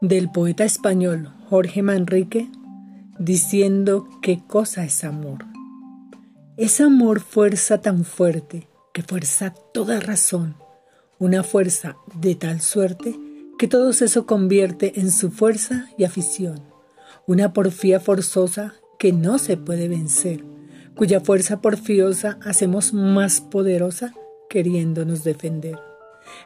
del poeta español Jorge Manrique diciendo qué cosa es amor. Es amor fuerza tan fuerte que fuerza toda razón, una fuerza de tal suerte que todo eso convierte en su fuerza y afición, una porfía forzosa que no se puede vencer, cuya fuerza porfiosa hacemos más poderosa queriéndonos defender.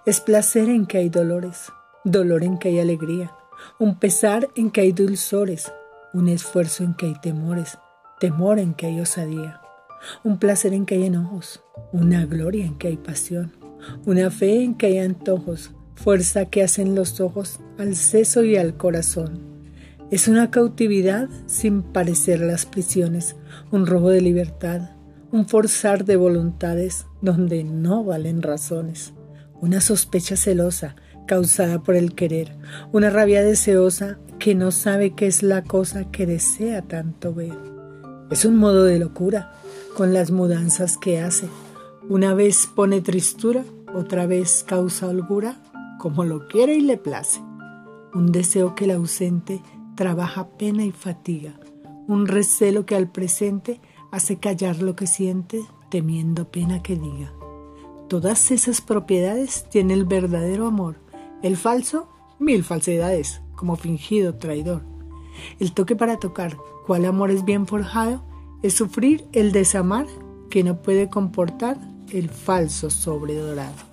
Es placer en que hay dolores, dolor en que hay alegría, un pesar en que hay dulzores, un esfuerzo en que hay temores, temor en que hay osadía, un placer en que hay enojos, una gloria en que hay pasión, una fe en que hay antojos, fuerza que hacen los ojos al seso y al corazón. Es una cautividad sin parecer las prisiones, un robo de libertad, un forzar de voluntades donde no valen razones, una sospecha celosa causada por el querer, una rabia deseosa que no sabe qué es la cosa que desea tanto ver. Es un modo de locura con las mudanzas que hace. Una vez pone tristura, otra vez causa holgura, como lo quiere y le place. Un deseo que el ausente trabaja pena y fatiga, un recelo que al presente hace callar lo que siente, temiendo pena que diga. Todas esas propiedades tiene el verdadero amor, el falso, mil falsedades, como fingido traidor. El toque para tocar, cuál amor es bien forjado, es sufrir el desamar que no puede comportar el falso sobredorado.